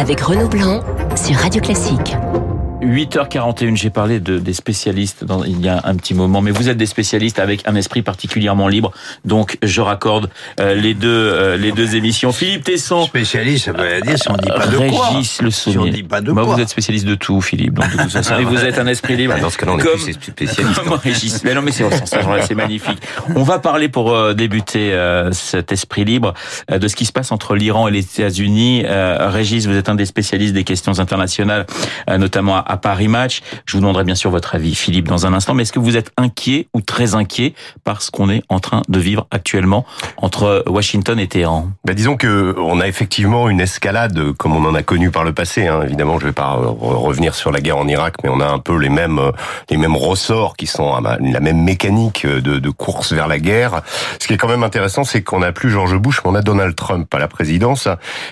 avec Renaud Blanc sur Radio Classique. 8h41, j'ai parlé de, des spécialistes dans, il y a un petit moment, mais vous êtes des spécialistes avec un esprit particulièrement libre, donc je raccorde euh, les deux euh, les deux émissions. Philippe Tesson, spécialiste, ça veut dire si on dit pas de Régis quoi. Le Si on dit pas de Moi, quoi. vous êtes spécialiste de tout, Philippe. Donc, de toute façon, et vous êtes un esprit libre. Dans ce cas-là, on est Comme- plus spécialiste. Comme Régis. Mais non, mais c'est c'est magnifique. On va parler pour euh, débuter euh, cet esprit libre euh, de ce qui se passe entre l'Iran et les États-Unis. Euh, Régis, vous êtes un des spécialistes des questions internationales, euh, notamment à, à Paris Match. Je vous demanderai bien sûr votre avis, Philippe, dans un instant. Mais est-ce que vous êtes inquiet ou très inquiet par ce qu'on est en train de vivre actuellement entre Washington et Téhéran? Bah, disons que on a effectivement une escalade comme on en a connu par le passé. Hein. Évidemment, je vais pas re- revenir sur la guerre en Irak, mais on a un peu les mêmes les mêmes ressorts qui sont à ma- la même mécanique de, de course vers la guerre. Ce qui est quand même intéressant, c'est qu'on n'a plus George Bush, mais on a Donald Trump à la présidence,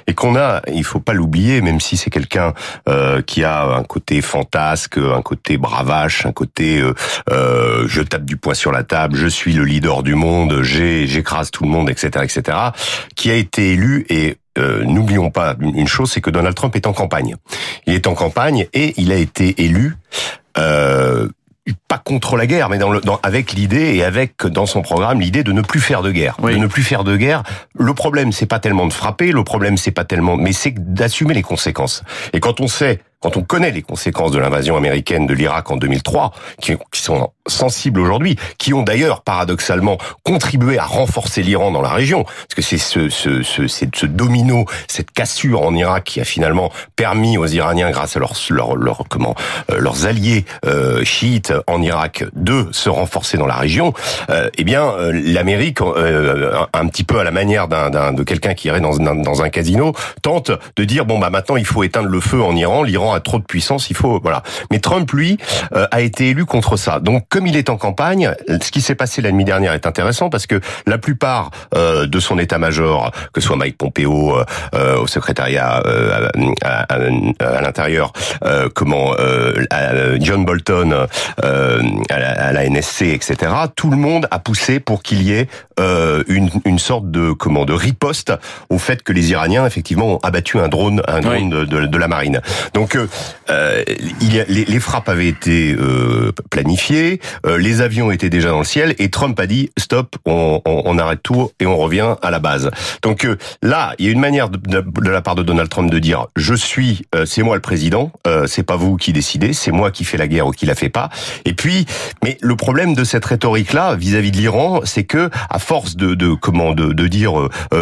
et qu'on a, il faut pas l'oublier, même si c'est quelqu'un euh, qui a un côté fantasque, un côté bravache, un côté euh, euh, je tape du poing sur la table, je suis le leader du monde, j'ai j'écrase tout le monde, etc., etc., qui a été élu et euh, N'oublions pas une chose, c'est que Donald Trump est en campagne. Il est en campagne et il a été élu euh, pas contre la guerre, mais dans le, dans, avec l'idée et avec dans son programme l'idée de ne plus faire de guerre, Oui. de ne plus faire de guerre. Le problème, c'est pas tellement de frapper, le problème, c'est pas tellement, mais c'est d'assumer les conséquences. Et quand on sait, quand on connaît les conséquences de l'invasion américaine de l'Irak en 2003, qui, qui sont sensibles aujourd'hui, qui ont d'ailleurs paradoxalement contribué à renforcer l'Iran dans la région, parce que c'est ce, ce, ce, ce domino, cette cassure en Irak qui a finalement permis aux Iraniens, grâce à leurs leur, leur, comment euh, leurs alliés euh, chiites en Irak, de se renforcer dans la région. Euh, eh bien, euh, l'Amérique, euh, un, petit peu à la manière d'un, de quelqu'un qui irait dans, dans un casino, tente de dire bon bah maintenant il faut éteindre le feu en Iran. L'Iran a trop de puissance, il faut voilà. Mais Trump lui euh, a été élu contre ça. Donc comme il est en campagne, ce qui s'est passé la nuit dernière est intéressant parce que la plupart euh, de son état-major, que ce soit Mike Pompeo euh, euh, au secrétariat euh, à, à- à l'intérieur, euh, comment euh, John Bolton euh, à, la, à la NSC, etc. Tout le monde a poussé pour qu'il y ait euh, une, une sorte de comment de riposte au fait que les Iraniens effectivement ont abattu un drone, un drone Oui. de, de, de la marine. Donc euh, euh, il y a, les, frappes avaient été euh, planifiées, euh, les avions étaient déjà dans le ciel et Trump a dit stop, on, on, on arrête tout et on revient à la base. Donc euh, là, il y a une manière de, de, la part de Donald Trump de dire je suis, euh, c'est moi le président, euh, c'est pas vous qui décidez, c'est moi qui fais la guerre ou qui la fait pas. Et puis, mais le problème de cette rhétorique-là vis-à-vis de l'Iran, c'est que à force de, de comment de, de dire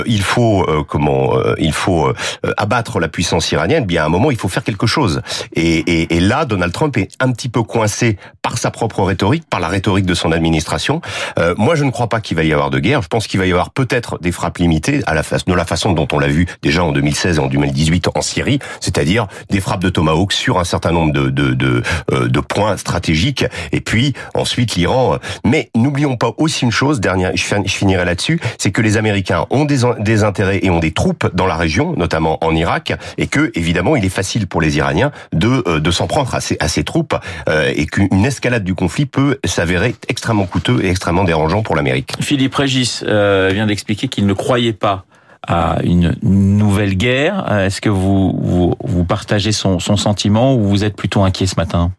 il faut comment il faut abattre la puissance iranienne, bien à un moment il faut faire quelque chose. Et, et, et là, Donald Trump est un petit peu coincé par sa propre rhétorique, par la rhétorique de son administration. Euh, moi, je ne crois pas qu'il va y avoir de guerre. Je pense qu'il va y avoir peut-être des frappes limitées à la fa- de la façon dont on l'a vu déjà en 2016 et en 2018 en Syrie, c'est-à-dire des frappes de tomahawk sur un certain nombre de, de, de, euh, de points stratégiques. Et puis ensuite l'Iran. Mais n'oublions pas aussi une chose, dernière, je fin- je finirai là-dessus, c'est que les Américains ont des, des intérêts et ont des troupes dans la région, notamment en Irak, et que évidemment il est facile pour les Iraniens de, euh, de s'en prendre à ces, à ces troupes, euh, et qu'une escalade du conflit peut s'avérer extrêmement coûteux et extrêmement dérangeant pour l'Amérique. Philippe Régis euh, vient d'expliquer qu'il ne croyait pas à une nouvelle guerre. Est-ce que vous, vous, vous partagez son, son sentiment ou vous êtes plutôt inquiet ce matin?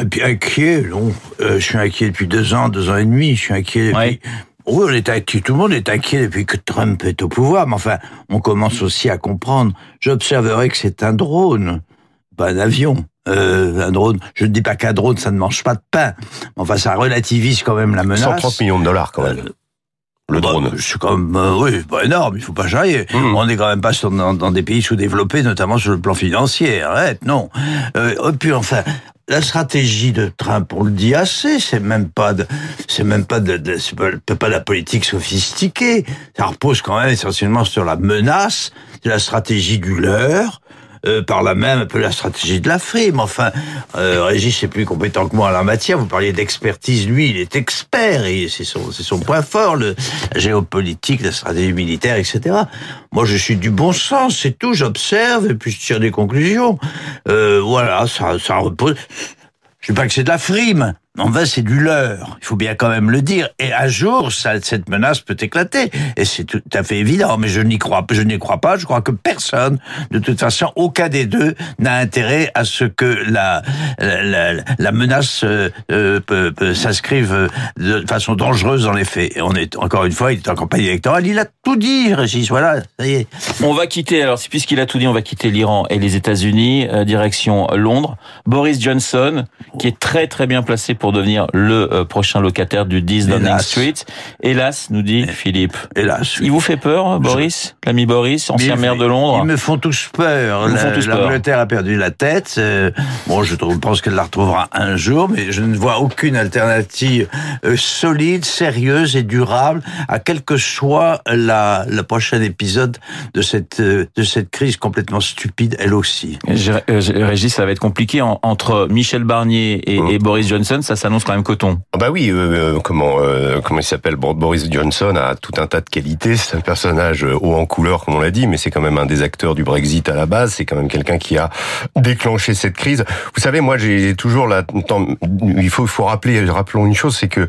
Et puis inquiet, non. Euh, je suis inquiet depuis deux ans, deux ans et demi. Je suis inquiet depuis... Ouais. Oui, on est inquiet, tout le monde est inquiet depuis que Trump est au pouvoir, mais enfin, on commence aussi à comprendre. J'observerai que c'est un drone, pas un avion. Euh, un drone, je ne dis pas qu'un drone, ça ne mange pas de pain. Enfin, ça relativise quand même la menace. 130 millions de dollars quand même. Euh, Le bah, drone. Suis quand même, euh, oui, pas énorme, il faut pas charrier. Mmh. On n'est quand même pas sur- dans, dans des pays sous-développés, notamment sur le plan financier. Arrête, non. Euh, et puis enfin, la stratégie de Trump, on le dit assez, c'est même pas de, c'est même pas de, de- c'est pas, pas de la politique sophistiquée. Ça repose quand même essentiellement sur la menace, c'est la stratégie du leurre. Euh, par là même un peu la stratégie de la frime. Enfin, euh, Régis est plus compétent que moi en la matière. Vous parliez d'expertise, lui, il est expert et c'est son, c'est son point fort, le, la géopolitique, la stratégie militaire, etc. Moi, je suis du bon sens, c'est tout. J'observe et puis je tire des conclusions. Euh, voilà, ça, ça repose. Je dis pas que c'est de la frime, Enfin, c'est du leurre. Il faut bien quand même le dire. Et un jour, ça, cette menace peut éclater. Et c'est tout à fait évident. Mais je n'y crois, je n'y crois pas. Je crois que personne, de toute façon, aucun des deux n'a intérêt à ce que la la, la, menace euh, euh s'inscrive de façon dangereuse dans les faits. Et on est encore une fois, il est en campagne électorale. Il a tout dit, Régis. Voilà, ça y est. On va quitter. Alors, puisqu'il a tout dit, on va quitter l'Iran et les États-Unis, euh, direction Londres. Boris Johnson, qui est très très bien placé pour devenir le euh, prochain locataire du 10 Downing Street. Hélas, nous dit Philippe. Hélas. Il vous fait peur, Boris L'ami Boris, ancien maire de Londres Ils me font tous peur. L'Angleterre a perdu la tête. Euh, bon, je pense qu'elle la retrouvera un jour, mais je ne vois aucune alternative euh, solide, sérieuse et durable à quel que soit la, le prochain épisode de cette, de cette crise complètement stupide, elle aussi. Régis, ça va être compliqué entre Michel Barnier et, mmh. et Boris Johnson. Ça s'annonce quand même coton. Ah bah oui, euh, euh, comment euh, comment il s'appelle Boris Johnson a tout un tas de qualités. C'est un personnage haut en couleur, comme on l'a dit, mais c'est quand même un des acteurs du Brexit à la base. C'est quand même quelqu'un qui a déclenché cette crise. Vous savez, moi, j'ai toujours la. Il faut il faut rappeler, rappelons une chose, c'est que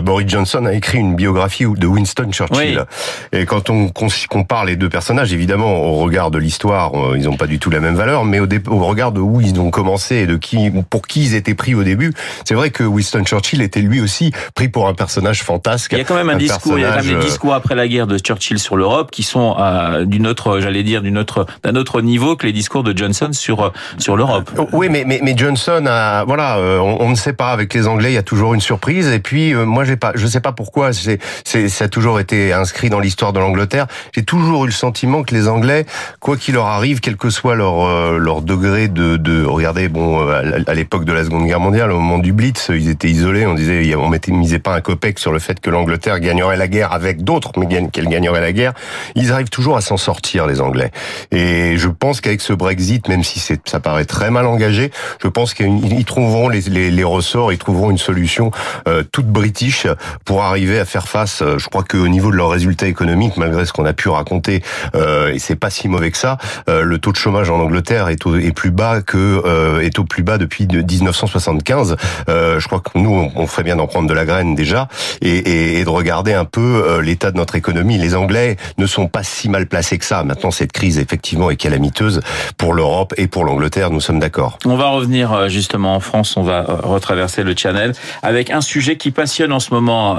Boris Johnson a écrit une biographie de Winston Churchill. Et quand on compare les deux personnages, évidemment, au regard de l'histoire, ils n'ont pas du tout la même valeur, mais au, au regard de où ils ont commencé et de qui, pour qui ils étaient pris au début, c'est vrai que Winston Churchill était lui aussi pris pour un personnage fantasque. Il y a quand même un, discours, il y a quand même des discours après la guerre de Churchill sur l'Europe qui sont euh, d'une autre, j'allais dire, d'une autre, d'un autre niveau que les discours de Johnson sur euh, sur l'Europe. Oh, oui, mais, mais mais Johnson a, voilà, euh, on, ne sait pas avec les Anglais, il y a toujours une surprise. Et puis moi, j'ai pas, je sais pas pourquoi, c'est, c'est, ça a toujours été inscrit dans l'histoire de l'Angleterre. J'ai toujours eu le sentiment que les Anglais, quoi qu'il leur arrive, quel que soit leur leur degré de, de regardez, bon, à l'époque de la Seconde Guerre mondiale, au moment du Blitz, ils étaient isolés. On disait, on mettait, misait pas un copec sur le fait que l'Angleterre gagnerait la guerre avec d'autres, mais qu'elle gagnerait la guerre. Ils arrivent toujours à s'en sortir, les Anglais. Et je pense qu'avec ce Brexit, même si ça paraît très mal engagé, je pense qu'ils trouveront les, les, les, ressorts, ils trouveront une solution euh, toute british pour arriver à faire face. Euh, je crois qu'au niveau de leurs résultats économiques, malgré ce qu'on a pu raconter, euh, et c'est pas si mauvais que ça, euh, le taux de chômage en Angleterre est, au, est plus bas que euh, est au plus bas depuis 1975. Euh, je crois que nous, on ferait bien d'en prendre de la graine déjà et, de regarder un peu euh, l'état de notre économie. Les Anglais ne sont pas si mal placés que ça. Maintenant, cette crise, effectivement, est calamiteuse pour l'Europe et pour l'Angleterre, nous sommes d'accord. On va revenir euh, justement en France, on va retraverser le Channel avec un sujet qui passionne en ce moment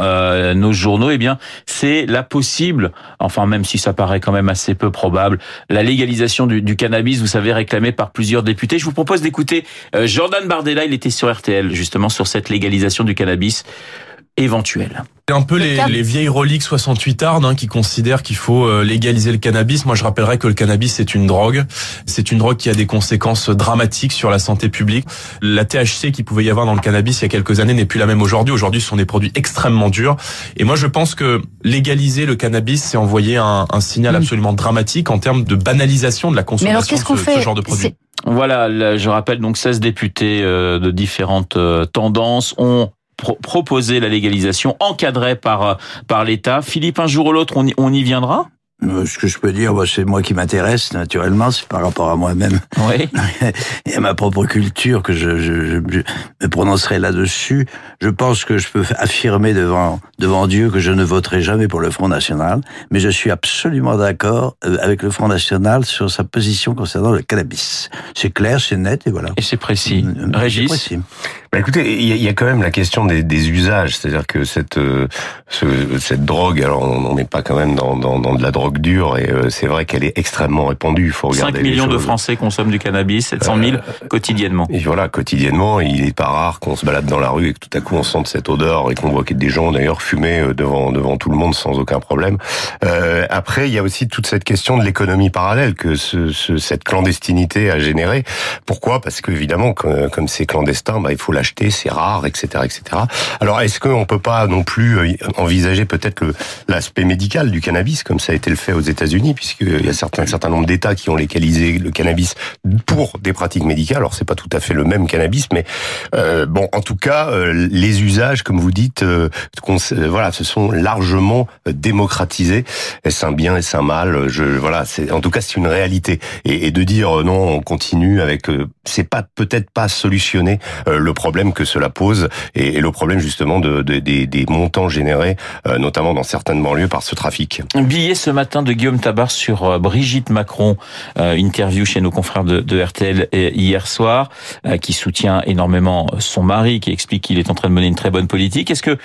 nos journaux. Eh bien, c'est la possible, enfin même si ça paraît quand même assez peu probable, la légalisation du cannabis, vous savez, réclamée par plusieurs députés. Je vous propose d'écouter Jordan Bardella, il était sur RTL justement sur cette légalisation du cannabis éventuelle. C'est un peu les, les, vieilles reliques 68 ardes hein, qui considèrent qu'il faut euh, légaliser le cannabis. Moi, je rappellerais que le cannabis, c'est une drogue. C'est une drogue qui a des conséquences dramatiques sur la santé publique. La THC qui pouvait y avoir dans le cannabis il y a quelques années n'est plus la même aujourd'hui. Aujourd'hui, ce sont des produits extrêmement durs. Et moi, je pense que légaliser le cannabis, c'est envoyer un, un signal mm. absolument dramatique en termes de banalisation de la consommation de ce, ce genre de produits. Voilà, je rappelle donc 16 députés euh, de différentes euh, tendances ont proposer la légalisation encadrée par euh, par l'État. Philippe, un jour ou l'autre, on, on y viendra? Ce que je peux dire, bah, c'est moi qui m'intéresse naturellement, c'est par rapport à moi-même oui. et à ma propre culture que je, je, je me prononcerai là-dessus. Je pense que je peux affirmer devant devant Dieu que je ne voterai jamais pour le Front National, mais je suis absolument d'accord euh, avec le Front National sur sa position concernant le cannabis. C'est clair, c'est net et voilà. Et c'est précis. Régis. Précis. Bah écoutez, il y, a quand même la question des, des usages, c'est-à-dire que cette ce, cette drogue, alors on n'est pas quand même dans, dans, dans de la drogue dure et euh, c'est vrai qu'elle est extrêmement répandue. Il faut regarder 5 millions de Français consomment du cannabis, 700 000 euh, quotidiennement. Et voilà, quotidiennement, il est pas rare qu'on se balade dans la rue et que tout à coup on sente cette odeur et qu'on voit qu'il y a des gens d'ailleurs fumer euh, devant devant tout le monde sans aucun problème. Euh, après, il y a aussi toute cette question de l'économie parallèle que ce, ce, cette clandestinité a généré. Pourquoi? Parce qu'évidemment, comme c'est clandestin, bah, il faut l'acheter, c'est rare, etc., etc. Alors, est-ce qu'on peut pas non plus envisager peut-être l'aspect médical du cannabis, comme ça a été le fait aux États-Unis, puisqu'il y a certains, un certain nombre d'États qui ont légalisé le cannabis pour des pratiques médicales. Alors c'est pas tout à fait le même cannabis, mais euh, bon, en tout cas, euh, les usages, comme vous dites, euh, voilà, se sont largement démocratisés. Est-ce un bien, est-ce un mal? Je voilà, en tout cas c'est une réalité. Et, et, de dire non, on continue avec, c'est pas peut-être pas solutionner le problème que cela pose et, et le problème justement de, de des, des, montants générés, notamment dans certaines banlieues par ce trafic. Billet ce matin de Guillaume Tabar sur Brigitte Macron, interview chez nos confrères de, de RTL hier soir, qui soutient énormément son mari, qui explique qu'il est en train de mener une très bonne politique. Est-ce que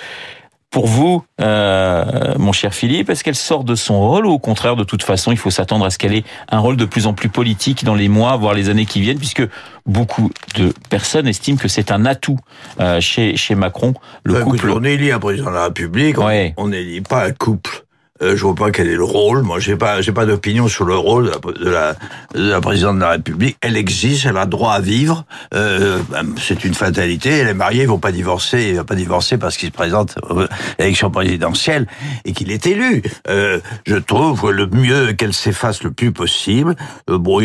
pour vous, euh, mon cher Philippe, est-ce qu'elle sort de son rôle ou au contraire, de toute façon, il faut s'attendre à ce qu'elle ait un rôle de plus en plus politique dans les mois, voire les années qui viennent, puisque beaucoup de personnes estiment que c'est un atout euh, chez, chez Macron, le bah, couple. on élit un président de la République, on n'élit pas un couple. Euh, je vois pas quel est le rôle. Moi, j'ai pas, j'ai pas d'opinion sur le rôle de la, de la, présidente de la République. Elle existe, elle a droit à vivre. Euh, ben, c'est une fatalité. Elle est mariée, ils vont pas divorcer. Il va pas divorcer parce qu'il se présente à l'élection présidentielle et qu'il est élu. Euh, je trouve le mieux qu'elle s'efface le plus possible. Euh, bon,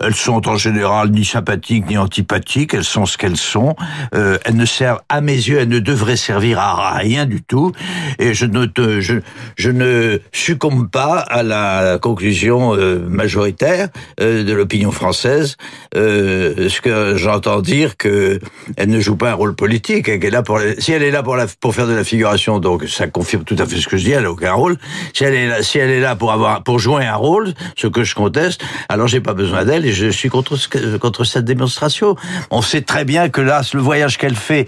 elles sont en général ni sympathiques ni antipathiques. Elles sont ce qu'elles sont. Euh, elles ne servent, à mes yeux, elles ne devraient servir à rien du tout. Et je ne, je, je ne succombe pas à la conclusion euh, majoritaire euh, de l'opinion française, euh, ce que j'entends dire que elle ne joue pas un rôle politique, elle est là pour si elle est là pour pour faire de la figuration, donc ça confirme tout à fait ce que je dis, elle n'a aucun rôle. Si elle est là, si elle est là pour avoir pour jouer un rôle, ce que je conteste, alors j'ai pas besoin d'elle et je suis contre contre cette démonstration. On sait très bien que là, le voyage qu'elle fait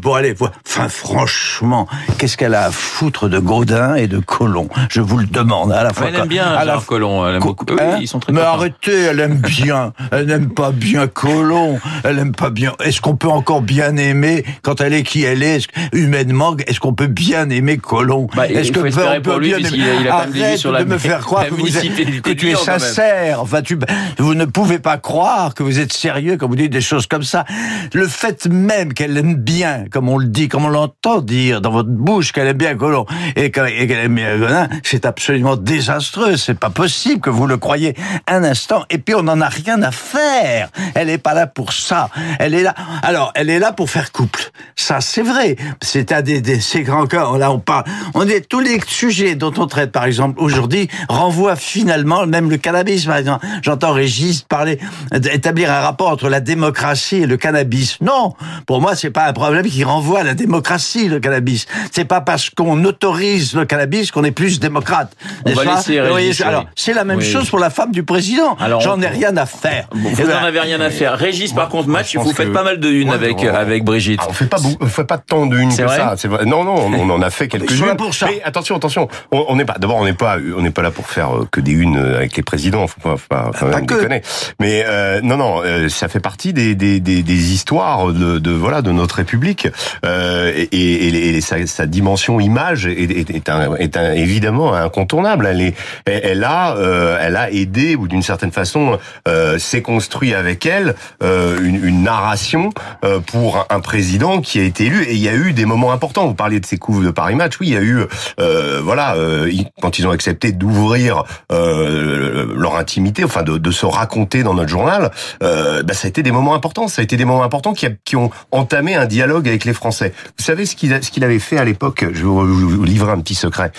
pour aller, enfin franchement, qu'est-ce qu'elle a à foutre de Gaudin et de Colomb? Je vous le demande. À la fois, elle aime bien à la... Colomb. Elle aime beaucoup. Oui, hein ils sont très Mais contents. arrêtez, elle aime bien. Elle n'aime pas bien Colomb. Elle aime pas bien. Est-ce qu'on peut encore bien aimer quand elle est qui elle est humainement Est-ce qu'on peut bien aimer Colomb bah, Est-ce que peut, on peut bien aimer il a, il a Arrête sur la, de me faire croire que, vous êtes, que tu es sincère. Enfin, tu, vous ne pouvez pas croire que vous êtes sérieux quand vous dites des choses comme ça. Le fait même qu'elle aime bien, comme on le dit, comme on l'entend dire dans votre bouche, qu'elle aime bien Colomb et qu'elle aime bien Godin, c'est absolument désastreux. C'est pas possible que vous le croyez un instant. Et puis on n'en a rien à faire. Elle est pas là pour ça. Elle est là. Alors, elle est là pour faire couple. Ça, c'est vrai. C'est des, des ces grands cas. Là, on parle. On est tous les sujets dont on traite, par exemple, aujourd'hui, renvoient finalement même le cannabis. Par exemple, j'entends Régis parler d'établir un rapport entre la démocratie et le cannabis. Non, pour moi, c'est pas un problème qui renvoie à la démocratie le cannabis. C'est pas parce qu'on autorise le cannabis qu'on est plus démocrate. On va laisser Régis, oui, Alors, c'est la même oui. chose pour la femme du président. J'en ai rien à faire. Bon, vous n'en avez rien à faire. Régis, par contre, match, vous faites pas mal de une Ouais, avec on- avec Brigitte. Ah, on fait pas beaucoup- on fait pas tant de une que ça. C'est vrai. Non, non, on, on en a fait quelques-unes. là pour ça. Mais attention, attention. On on n'est pas. D'abord, on n'est pas. On n'est pas là pour faire euh, que des unes euh, avec les présidents. Faut pas, faut pas même que. déconner. Mais euh, non, non. euh, ça fait partie des des, des, des histoires de, de voilà de notre République euh, et, et, et sa, sa dimension image est, est, est, un, est un- évidemment incontournable. Elle est, elle, a, euh, elle a aidé ou d'une certaine façon euh, s'est construit avec elle euh, une, une narration euh, pour un, président qui a été élu et il y a eu des moments importants. Vous parliez de ces coups de Paris Match, oui, il y a eu euh, voilà euh, quand ils ont accepté d'ouvrir leur intimité, enfin de, de se raconter dans notre journal, bah, ça a été des moments importants. Ça a été des moments importants qui, ont entamé un dialogue avec les Français. Vous savez ce qu'il qu'il avait fait à l'époque? Je vais vous, livrer un petit secret.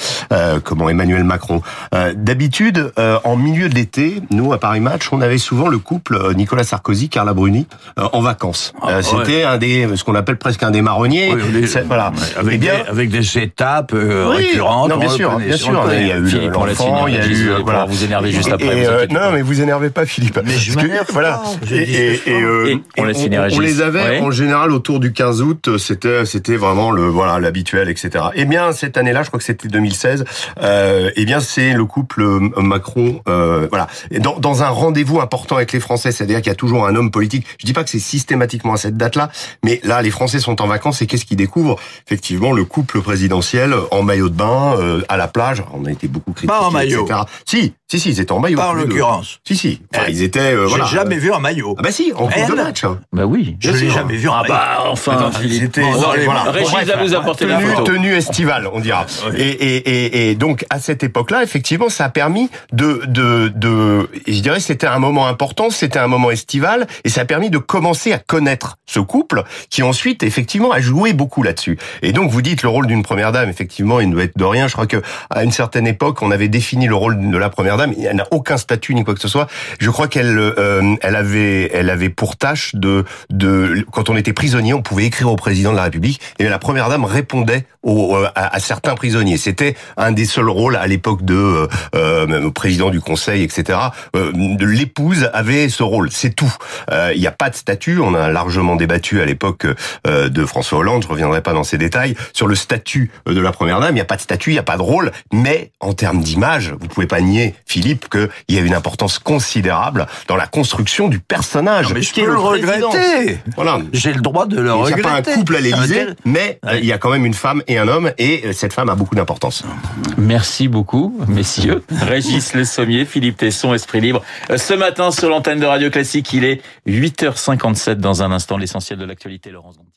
Comment Emmanuel Macron. Euh, D'habitude, euh, en milieu de l'été, nous à Paris Match, on avait souvent le couple euh, Nicolas Sarkozy, Carla Bruni euh, en vacances. Ah, Euh, ouais. C'était un des ce qu'on appelle presque un des marronniers. Oui, les- C'est- voilà. Avec, Eh bien, des, avec des étapes euh, oui, récurrentes. non, bien sûr, connaît, bien sûr. Il y a eu l'enfant, il y a eu Régis, vous euh, énerver juste après, Et, vous euh, inquiétez non, pas. mais vous énervez pas, Philippe. Mais je que, m'énerve voilà. je Et, et- euh, on on, les avait en général autour du 15 août. C'était c'était vraiment le voilà l'habituel, etc. Eh bien cette année-là, je crois que c'était 2016. Euh, eh bien c'est le couple euh, Macron. Euh, voilà. Dans, dans un rendez-vous important avec les Français, c'est-à-dire qu'il y a toujours un homme politique. Je dis pas que c'est systématiquement à cette date-là, mais là les Français sont en vacances et qu'est-ce qu'ils découvrent? Effectivement, le couple présidentiel en maillot de bain euh, à la plage. On a été beaucoup critiqués, Pas en maillot. etc. Si, Si, si, ils étaient en maillot. Deux. l'occurrence. Si, si. Enfin, Eh, ils étaient. euh, J'ai voilà. jamais vu en maillot. Ah bah si, en Elle de match. hein. Bah oui. Je l'ai jamais vu en Ah maillot. bah enfin, Attends, Philippe. c'était- Bon, allez, voilà. Régis va vous apporter la tenue, photo. tenue estivale, on dira. Oui. Et, et, et, et donc à cette époque-là, effectivement, ça a permis de, de, de, je dirais, que c'était un moment important, c'était un moment estival, et ça a permis de commencer à connaître ce couple, qui ensuite, effectivement, a joué beaucoup là-dessus. Et donc, vous dites le rôle d'une première dame, effectivement, il ne doit être de rien. Je crois que à une certaine époque, on avait défini le rôle de la première dame. Elle n'a aucun statut ni quoi que ce soit. Je crois qu'elle, euh, elle avait, elle avait pour tâche de, de, quand on était prisonnier, on pouvait écrire au président de la République, et la première dame répondait au, euh, à, certains prisonniers. C'était un des seuls rôles à l'époque de euh, euh, président du Conseil, etc. Euh, L'épouse avait ce rôle, c'est tout. Euh, Il n'y a pas de statut. On a largement débattu à l'époque de François Hollande. Je reviendrai pas dans ces détails sur le statut de la première dame. Il n'y a pas de statut, il n'y a pas de rôle. Mais en termes d'image, vous pouvez pas nier, Philippe, qu'il y a une importance considérable dans la construction du personnage. Non, mais je peux le regretter. Voilà. J'ai le droit de le Il n'y a regretter. pas un couple à l'Élysée, mais euh, il y a quand même une femme et un homme, et euh, cette femme a beaucoup d'importance. Merci beaucoup, messieurs. Régis Le Sommier, Philippe Tesson, Esprit Libre. Euh, Ce matin, sur l'antenne de Radio Classique, il est 8h57 dans un instant, l'essentiel de l'actualité, Laurence Gontier.